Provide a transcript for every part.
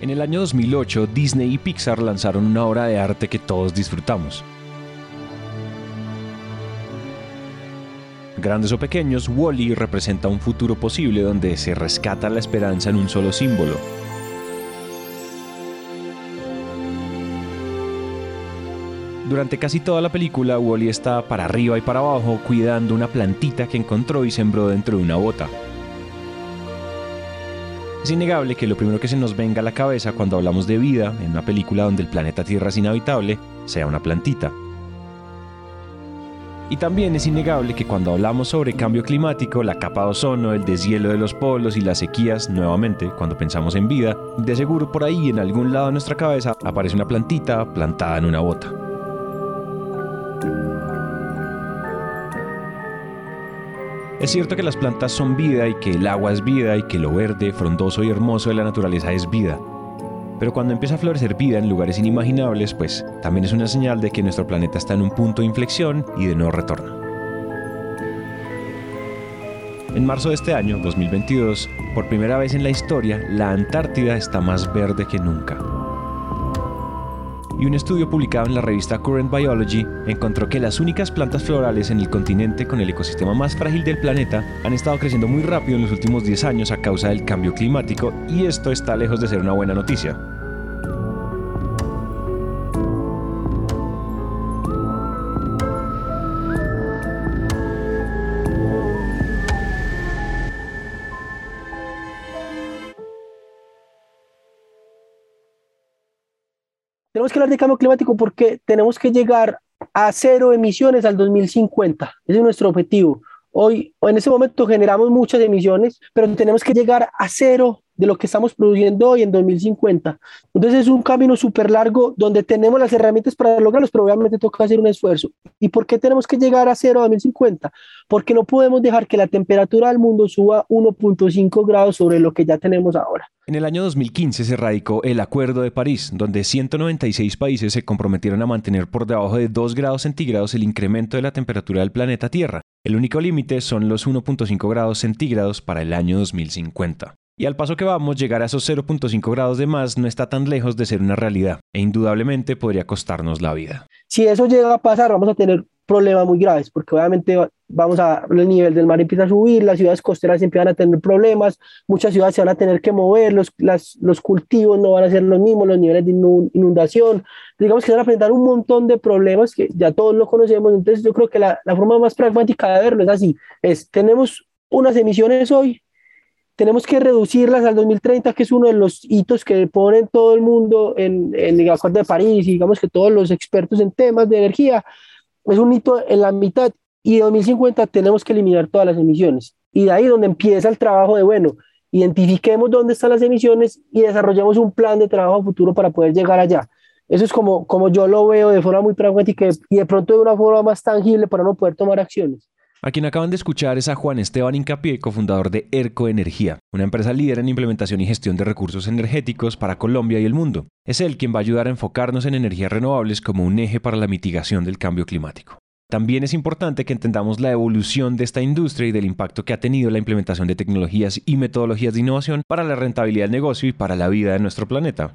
En el año 2008, Disney y Pixar lanzaron una obra de arte que todos disfrutamos. Grandes o pequeños, Wally representa un futuro posible donde se rescata la esperanza en un solo símbolo. Durante casi toda la película, Wally está para arriba y para abajo cuidando una plantita que encontró y sembró dentro de una bota. Es innegable que lo primero que se nos venga a la cabeza cuando hablamos de vida en una película donde el planeta Tierra es inhabitable sea una plantita. Y también es innegable que cuando hablamos sobre cambio climático, la capa de ozono, el deshielo de los polos y las sequías, nuevamente, cuando pensamos en vida, de seguro por ahí en algún lado de nuestra cabeza aparece una plantita plantada en una bota. Es cierto que las plantas son vida y que el agua es vida y que lo verde, frondoso y hermoso de la naturaleza es vida. Pero cuando empieza a florecer vida en lugares inimaginables, pues también es una señal de que nuestro planeta está en un punto de inflexión y de no retorno. En marzo de este año, 2022, por primera vez en la historia, la Antártida está más verde que nunca y un estudio publicado en la revista Current Biology encontró que las únicas plantas florales en el continente con el ecosistema más frágil del planeta han estado creciendo muy rápido en los últimos 10 años a causa del cambio climático y esto está lejos de ser una buena noticia. Tenemos que hablar de cambio climático porque tenemos que llegar a cero emisiones al 2050. Ese es nuestro objetivo. Hoy, en ese momento generamos muchas emisiones, pero tenemos que llegar a cero de lo que estamos produciendo hoy en 2050. Entonces es un camino súper largo donde tenemos las herramientas para lograrlo, pero obviamente toca hacer un esfuerzo. ¿Y por qué tenemos que llegar a cero a 2050? Porque no podemos dejar que la temperatura del mundo suba 1.5 grados sobre lo que ya tenemos ahora. En el año 2015 se radicó el Acuerdo de París, donde 196 países se comprometieron a mantener por debajo de 2 grados centígrados el incremento de la temperatura del planeta Tierra. El único límite son los 1.5 grados centígrados para el año 2050. Y al paso que vamos, llegar a esos 0.5 grados de más no está tan lejos de ser una realidad e indudablemente podría costarnos la vida. Si eso llega a pasar, vamos a tener problemas muy graves, porque obviamente vamos a, el nivel del mar empieza a subir, las ciudades costeras empiezan a tener problemas, muchas ciudades se van a tener que mover, los, los cultivos no van a ser los mismos, los niveles de inundación, digamos que se van a enfrentar un montón de problemas que ya todos lo conocemos, entonces yo creo que la, la forma más pragmática de verlo es así, es tenemos unas emisiones hoy, tenemos que reducirlas al 2030, que es uno de los hitos que ponen todo el mundo en, en el Acuerdo de París, y digamos que todos los expertos en temas de energía, es un hito en la mitad, y en 2050 tenemos que eliminar todas las emisiones. Y de ahí donde empieza el trabajo de, bueno, identifiquemos dónde están las emisiones y desarrollemos un plan de trabajo futuro para poder llegar allá. Eso es como, como yo lo veo de forma muy pragmática y de pronto de una forma más tangible para no poder tomar acciones. A quien acaban de escuchar es a Juan Esteban Incapié, cofundador de ERCO Energía, una empresa líder en implementación y gestión de recursos energéticos para Colombia y el mundo. Es él quien va a ayudar a enfocarnos en energías renovables como un eje para la mitigación del cambio climático. También es importante que entendamos la evolución de esta industria y del impacto que ha tenido la implementación de tecnologías y metodologías de innovación para la rentabilidad del negocio y para la vida de nuestro planeta.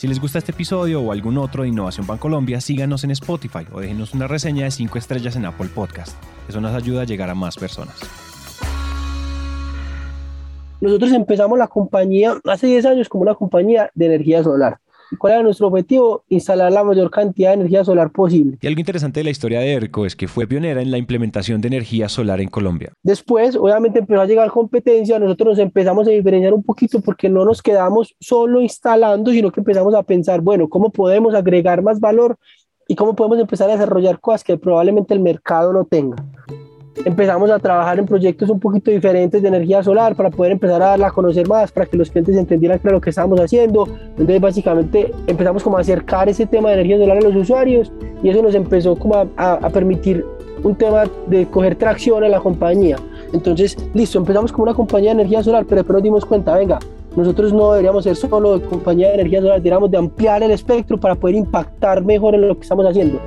Si les gusta este episodio o algún otro de Innovación Bancolombia, síganos en Spotify o déjenos una reseña de 5 estrellas en Apple Podcast. Eso nos ayuda a llegar a más personas. Nosotros empezamos la compañía hace 10 años como una compañía de energía solar ¿Cuál era nuestro objetivo? Instalar la mayor cantidad de energía solar posible. Y algo interesante de la historia de ERCO es que fue pionera en la implementación de energía solar en Colombia. Después, obviamente, empezó a llegar competencia, nosotros nos empezamos a diferenciar un poquito porque no nos quedamos solo instalando, sino que empezamos a pensar, bueno, ¿cómo podemos agregar más valor y cómo podemos empezar a desarrollar cosas que probablemente el mercado no tenga? Empezamos a trabajar en proyectos un poquito diferentes de energía solar para poder empezar a darla a conocer más, para que los clientes entendieran claro lo que estábamos haciendo. Entonces básicamente empezamos como a acercar ese tema de energía solar a los usuarios y eso nos empezó como a, a permitir un tema de coger tracción en la compañía. Entonces, listo, empezamos como una compañía de energía solar, pero después nos dimos cuenta, venga, nosotros no deberíamos ser solo compañía de energía solar, deberíamos de ampliar el espectro para poder impactar mejor en lo que estamos haciendo.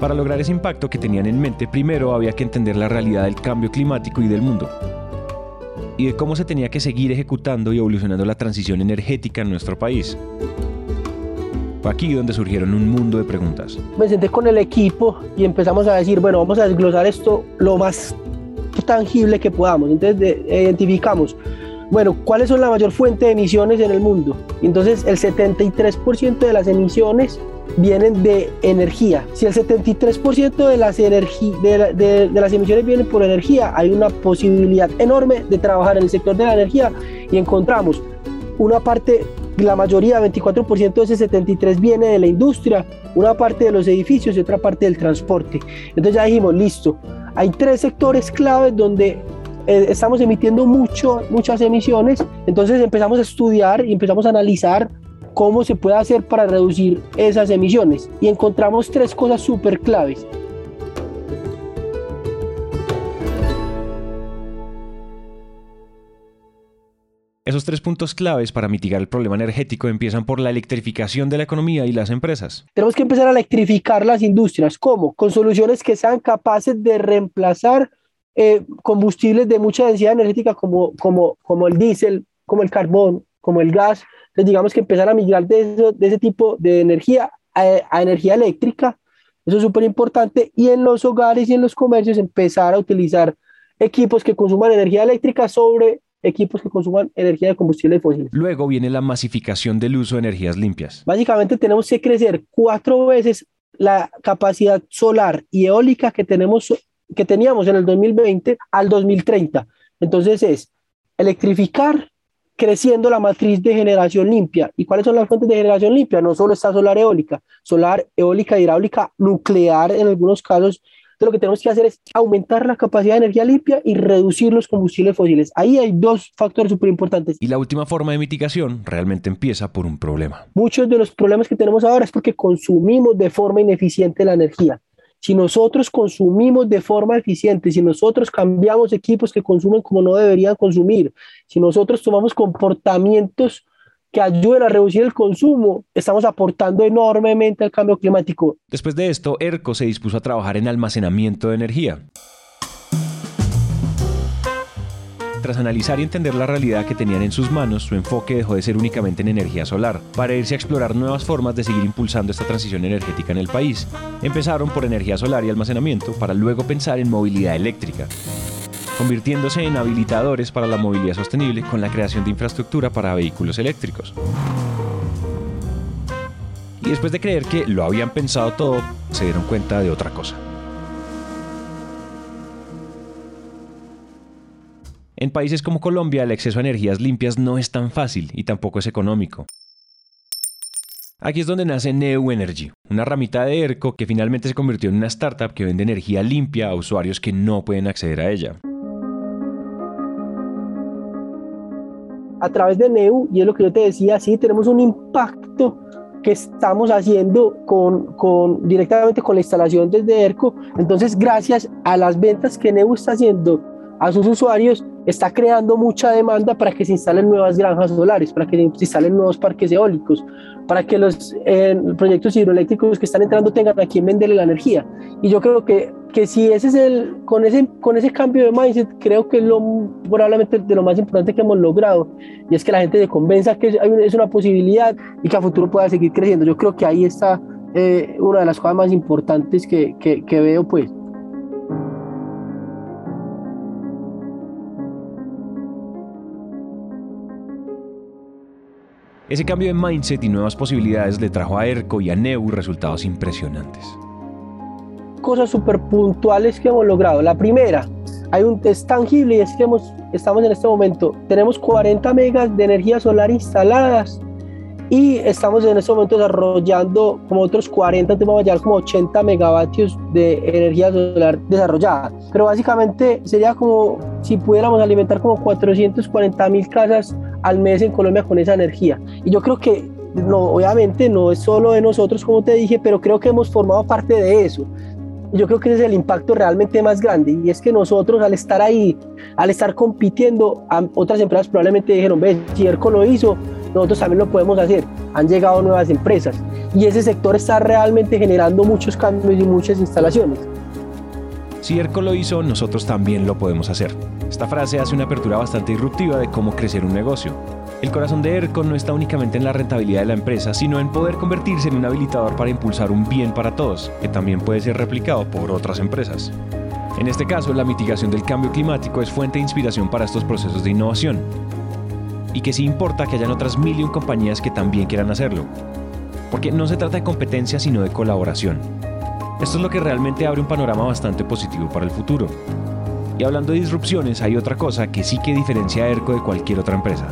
Para lograr ese impacto que tenían en mente, primero había que entender la realidad del cambio climático y del mundo, y de cómo se tenía que seguir ejecutando y evolucionando la transición energética en nuestro país. Fue aquí donde surgieron un mundo de preguntas. Me senté con el equipo y empezamos a decir, bueno, vamos a desglosar esto lo más tangible que podamos. Entonces identificamos, bueno, ¿cuáles son la mayor fuente de emisiones en el mundo? Entonces el 73% de las emisiones vienen de energía. Si el 73% de las, de, de, de, las emisiones vienen por energía, hay una posibilidad enorme de trabajar en el sector de la energía y encontramos una parte, la mayoría, 24% de ese 73 viene de la industria, una parte de los edificios y otra parte del transporte. Entonces ya dijimos, listo, hay tres sectores claves donde eh, estamos emitiendo mucho, muchas emisiones, entonces empezamos a estudiar y empezamos a analizar cómo se puede hacer para reducir esas emisiones. Y encontramos tres cosas súper claves. Esos tres puntos claves para mitigar el problema energético empiezan por la electrificación de la economía y las empresas. Tenemos que empezar a electrificar las industrias. ¿Cómo? Con soluciones que sean capaces de reemplazar eh, combustibles de mucha densidad energética como, como, como el diésel, como el carbón, como el gas, entonces, digamos que empezar a migrar de, de ese tipo de energía a, energía eléctrica, eso es súper importante, y en los hogares y en los comercios empezar a utilizar equipos que consuman energía eléctrica sobre equipos que consuman energía de combustible fósil. Luego viene la masificación del uso de energías limpias. Básicamente tenemos que crecer cuatro veces la capacidad solar y eólica que, tenemos, que teníamos en el 2020 al 2030. Entonces es electrificar, creciendo la matriz de generación limpia. ¿Y cuáles son las fuentes de generación limpia? No solo está solar eólica, solar eólica, hidráulica, nuclear en algunos casos. Entonces, lo que tenemos que hacer es aumentar la capacidad de energía limpia y reducir los combustibles fósiles. Ahí hay dos factores súper importantes. Y la última forma de mitigación realmente empieza por un problema. Muchos de los problemas que tenemos ahora es porque consumimos de forma ineficiente la energía. Si nosotros consumimos de forma eficiente, si nosotros cambiamos equipos que consumen como no deberían consumir, si nosotros tomamos comportamientos que ayuden a reducir el consumo, estamos aportando enormemente al cambio climático. Después de esto, ERCO se dispuso a trabajar en almacenamiento de energía. Tras analizar y entender la realidad que tenían en sus manos, su enfoque dejó de ser únicamente en energía solar, para irse a explorar nuevas formas de seguir impulsando esta transición energética en el país. Empezaron por energía solar y almacenamiento, para luego pensar en movilidad eléctrica convirtiéndose en habilitadores para la movilidad sostenible con la creación de infraestructura para vehículos eléctricos. Y después de creer que lo habían pensado todo, se dieron cuenta de otra cosa. En países como Colombia, el acceso a energías limpias no es tan fácil y tampoco es económico. Aquí es donde nace Neu Energy, una ramita de ERCO que finalmente se convirtió en una startup que vende energía limpia a usuarios que no pueden acceder a ella. A través de Neu, y es lo que yo te decía, sí tenemos un impacto que estamos haciendo con, con, directamente con la instalación desde ERCO. Entonces, gracias a las ventas que Neu está haciendo a sus usuarios, está creando mucha demanda para que se instalen nuevas granjas solares, para que se instalen nuevos parques eólicos, para que los eh, proyectos hidroeléctricos que están entrando tengan a quien venderle la energía. Y yo creo que, que si ese es el, con ese, con ese cambio de mindset, creo que lo, probablemente de lo más importante que hemos logrado, y es que la gente se convenza que es una posibilidad y que a futuro pueda seguir creciendo. Yo creo que ahí está eh, una de las cosas más importantes que, que, que veo, pues. Ese cambio de mindset y nuevas posibilidades le trajo a ERCO y a NEU resultados impresionantes. Cosas súper puntuales que hemos logrado. La primera, hay un test tangible y es que estamos en este momento, tenemos 40 megas de energía solar instaladas y estamos en este momento desarrollando como otros 40, te vamos a llegar como 80 megavatios de energía solar desarrollada. Pero básicamente sería como si pudiéramos alimentar como 440 mil casas al mes en Colombia con esa energía. Y yo creo que no, obviamente no es solo de nosotros, como te dije, pero creo que hemos formado parte de eso. Yo creo que ese es el impacto realmente más grande y es que nosotros al estar ahí, al estar compitiendo, otras empresas probablemente dijeron, ve, si ERCO lo hizo, nosotros también lo podemos hacer. Han llegado nuevas empresas y ese sector está realmente generando muchos cambios y muchas instalaciones. Si ERCO lo hizo, nosotros también lo podemos hacer. Esta frase hace una apertura bastante disruptiva de cómo crecer un negocio. El corazón de ERCO no está únicamente en la rentabilidad de la empresa, sino en poder convertirse en un habilitador para impulsar un bien para todos, que también puede ser replicado por otras empresas. En este caso, la mitigación del cambio climático es fuente de inspiración para estos procesos de innovación, y que sí importa que hayan otras mil y un compañías que también quieran hacerlo. Porque no se trata de competencia sino de colaboración. Esto es lo que realmente abre un panorama bastante positivo para el futuro. Y hablando de disrupciones, hay otra cosa que sí que diferencia a ERCO de cualquier otra empresa.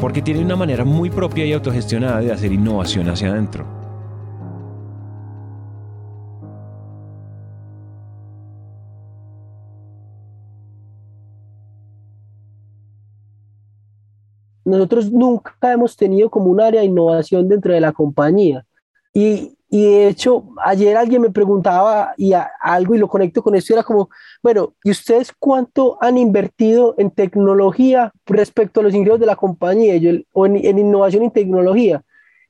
Porque tiene una manera muy propia y autogestionada de hacer innovación hacia adentro. Nosotros nunca hemos tenido como un área de innovación dentro de la compañía. Y, y de hecho, ayer alguien me preguntaba y algo y lo conecto con esto, era como, bueno, ¿y ustedes cuánto han invertido en tecnología respecto a los ingresos de la compañía yo, o en, en innovación y tecnología?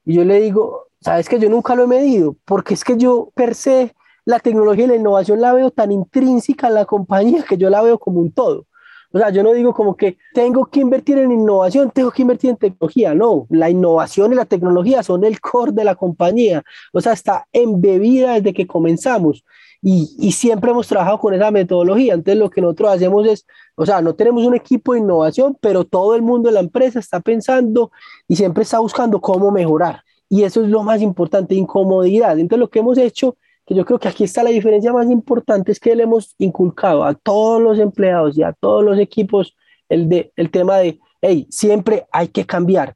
Y yo le digo, sabes que yo nunca lo he medido, porque es que yo per se la tecnología y la innovación la veo tan intrínseca en la compañía que yo la veo como un todo. O sea, yo no digo como que tengo que invertir en innovación, tengo que invertir en tecnología. No, la innovación y la tecnología son el core de la compañía. O sea, está embebida desde que comenzamos. Y, y, siempre hemos trabajado con esa metodología. Entonces, lo que nosotros hacemos es, o sea, no tenemos un equipo de innovación, pero todo el mundo de la empresa está pensando y siempre está buscando cómo mejorar. Y eso es lo más importante, incomodidad. Entonces, lo que hemos hecho que yo creo que aquí está la diferencia más importante, es que le hemos inculcado a todos los empleados y a todos los equipos el, de, el tema de, hey, siempre hay que cambiar.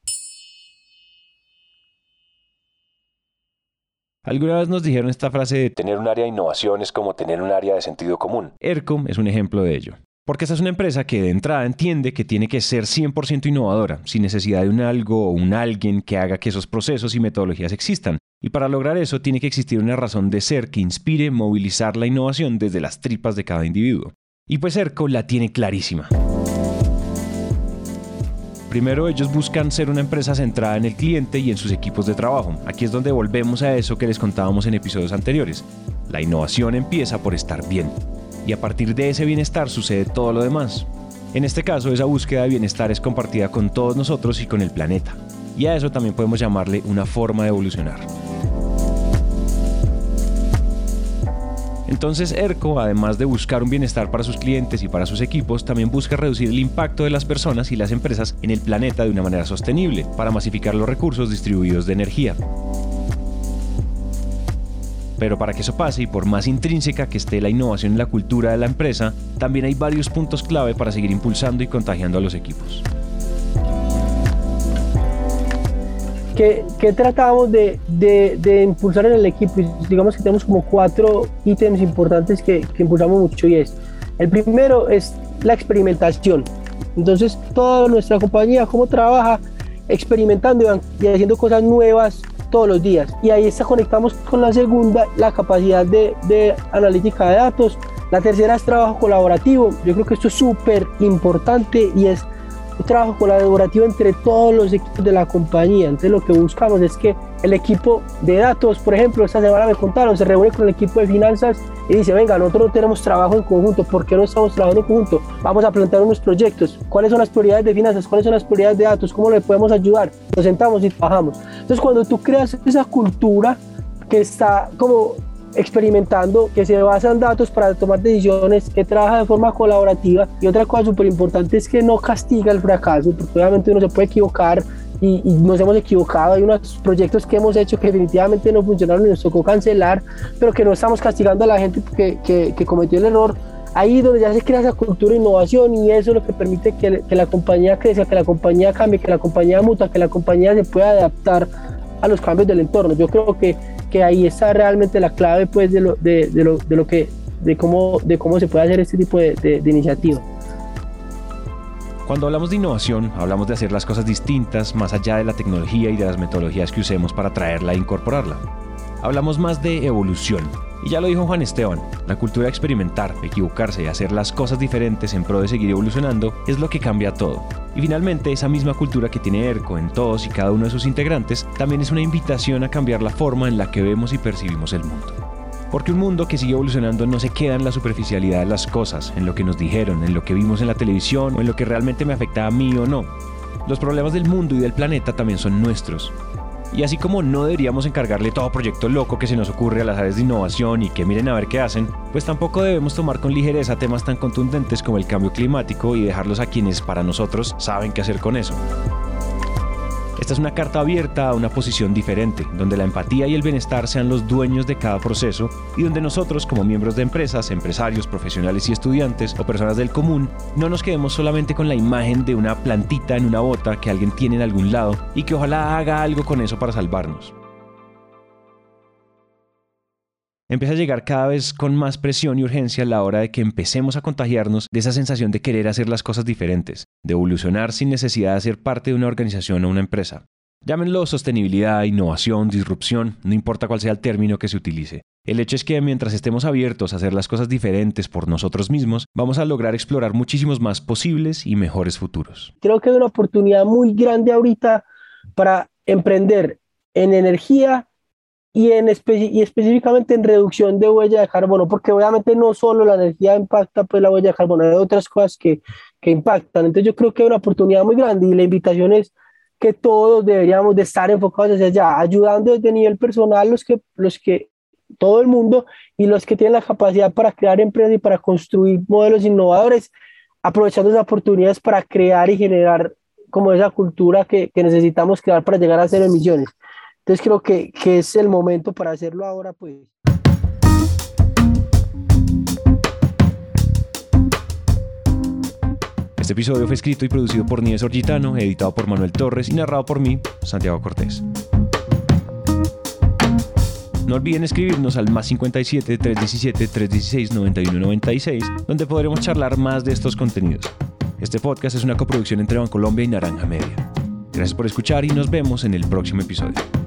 Alguna vez nos dijeron esta frase de tener un área de innovación es como tener un área de sentido común. ERCOM es un ejemplo de ello. Porque esta es una empresa que de entrada entiende que tiene que ser 100% innovadora, sin necesidad de un algo o un alguien que haga que esos procesos y metodologías existan. Y para lograr eso tiene que existir una razón de ser que inspire movilizar la innovación desde las tripas de cada individuo. Y pues ERCO la tiene clarísima. Primero ellos buscan ser una empresa centrada en el cliente y en sus equipos de trabajo. Aquí es donde volvemos a eso que les contábamos en episodios anteriores. La innovación empieza por estar bien y a partir de ese bienestar sucede todo lo demás. En este caso, esa búsqueda de bienestar es compartida con todos nosotros y con el planeta. Y a eso también podemos llamarle una forma de evolucionar. Entonces ERCO, además de buscar un bienestar para sus clientes y para sus equipos, también busca reducir el impacto de las personas y las empresas en el planeta de una manera sostenible, para masificar los recursos distribuidos de energía. Pero para que eso pase y por más intrínseca que esté la innovación en la cultura de la empresa, también hay varios puntos clave para seguir impulsando y contagiando a los equipos. ¿Qué, tratamos de, de, impulsar en el equipo? Digamos que tenemos como cuatro ítems importantes que, que impulsamos mucho y es, el primero es la experimentación. Entonces, toda nuestra compañía, cómo trabaja experimentando y haciendo cosas nuevas todos los días. Y ahí está conectamos con la segunda, la capacidad de, de analítica de datos. La tercera es trabajo colaborativo. Yo creo que esto es súper importante y es un trabajo colaborativo entre todos los equipos de la compañía. Entonces lo que buscamos es que el equipo de datos, por ejemplo, esta semana me contaron, se reúne con el equipo de finanzas y dice, venga, nosotros no tenemos trabajo en conjunto, ¿por qué no estamos trabajando en conjunto? Vamos a plantear unos proyectos, ¿cuáles son las prioridades de finanzas? ¿Cuáles son las prioridades de datos? ¿Cómo le podemos ayudar? Nos sentamos y trabajamos. Entonces cuando tú creas esa cultura que está como experimentando, que se basa en datos para tomar decisiones, que trabaja de forma colaborativa. Y otra cosa súper importante es que no castiga el fracaso, porque obviamente uno se puede equivocar y, nos hemos equivocado. Hay unos proyectos que hemos hecho que definitivamente no funcionaron y nos tocó cancelar, pero que no estamos castigando a la gente que, que, que cometió el error, ahí donde ya se crea esa cultura de innovación y eso es lo que permite que, que la compañía crezca, que la compañía cambie, que la compañía muta, que la compañía se pueda adaptar a los cambios del entorno. Yo creo que, que ahí está realmente la clave pues, de, lo, de, lo, de lo que de cómo, de cómo se puede hacer este tipo de, de, de iniciativa. Cuando hablamos de innovación, hablamos de hacer las cosas distintas más allá de la tecnología y de las metodologías que usemos para traerla e incorporarla. Hablamos más de evolución. Y ya lo dijo Juan Esteban, la cultura de experimentar, equivocarse y hacer las cosas diferentes en pro de seguir evolucionando es lo que cambia todo. Y finalmente, esa misma cultura que tiene ERCO en todos y cada uno de sus integrantes también es una invitación a cambiar la forma en la que vemos y percibimos el mundo. Porque un mundo que sigue evolucionando no se queda en la superficialidad de las cosas, en lo que nos dijeron, en lo que vimos en la televisión o en lo que realmente me afecta a mí o no. Los problemas del mundo y del planeta también son nuestros. Y así como no deberíamos encargarle todo proyecto loco que se nos ocurre a las áreas de innovación y que miren a ver qué hacen, pues tampoco debemos tomar con ligereza temas tan contundentes como el cambio climático y dejarlos a quienes para nosotros saben qué hacer con eso. Esta es una carta abierta a una posición diferente, donde la empatía y el bienestar sean los dueños de cada proceso y donde nosotros como miembros de empresas, empresarios, profesionales y estudiantes o personas del común no nos quedemos solamente con la imagen de una plantita en una bota que alguien tiene en algún lado y que ojalá haga algo con eso para salvarnos. Empieza a llegar cada vez con más presión y urgencia a la hora de que empecemos a contagiarnos de esa sensación de querer hacer las cosas diferentes, de evolucionar sin necesidad de ser parte de una organización o una empresa. Llámenlo sostenibilidad, innovación, disrupción, no importa cuál sea el término que se utilice. El hecho es que mientras estemos abiertos a hacer las cosas diferentes por nosotros mismos, vamos a lograr explorar muchísimos más posibles y mejores futuros. Creo que hay una oportunidad muy grande ahorita para emprender en energía y, en y específicamente en reducción de huella de carbono, porque obviamente no solo la energía impacta pues la huella de carbono, hay otras cosas que, que impactan. Entonces yo creo que hay una oportunidad muy grande y la invitación es que todos deberíamos de estar enfocados hacia allá, ayudando desde nivel personal los que, los que, todo el mundo y los que tienen la capacidad para crear empresas y para construir modelos innovadores, aprovechando esas oportunidades para crear y generar como esa cultura que, que necesitamos crear para llegar a cero emisiones. Entonces creo que, que es el momento para hacerlo ahora, pues. Este episodio fue escrito y producido por Nieves Orgitano, editado por Manuel Torres y narrado por mí, Santiago Cortés. No olviden escribirnos al más 57 317 316 9196, donde podremos charlar más de estos contenidos. Este podcast es una coproducción entre Bancolombia y Naranja Media. Gracias por escuchar y nos vemos en el próximo episodio.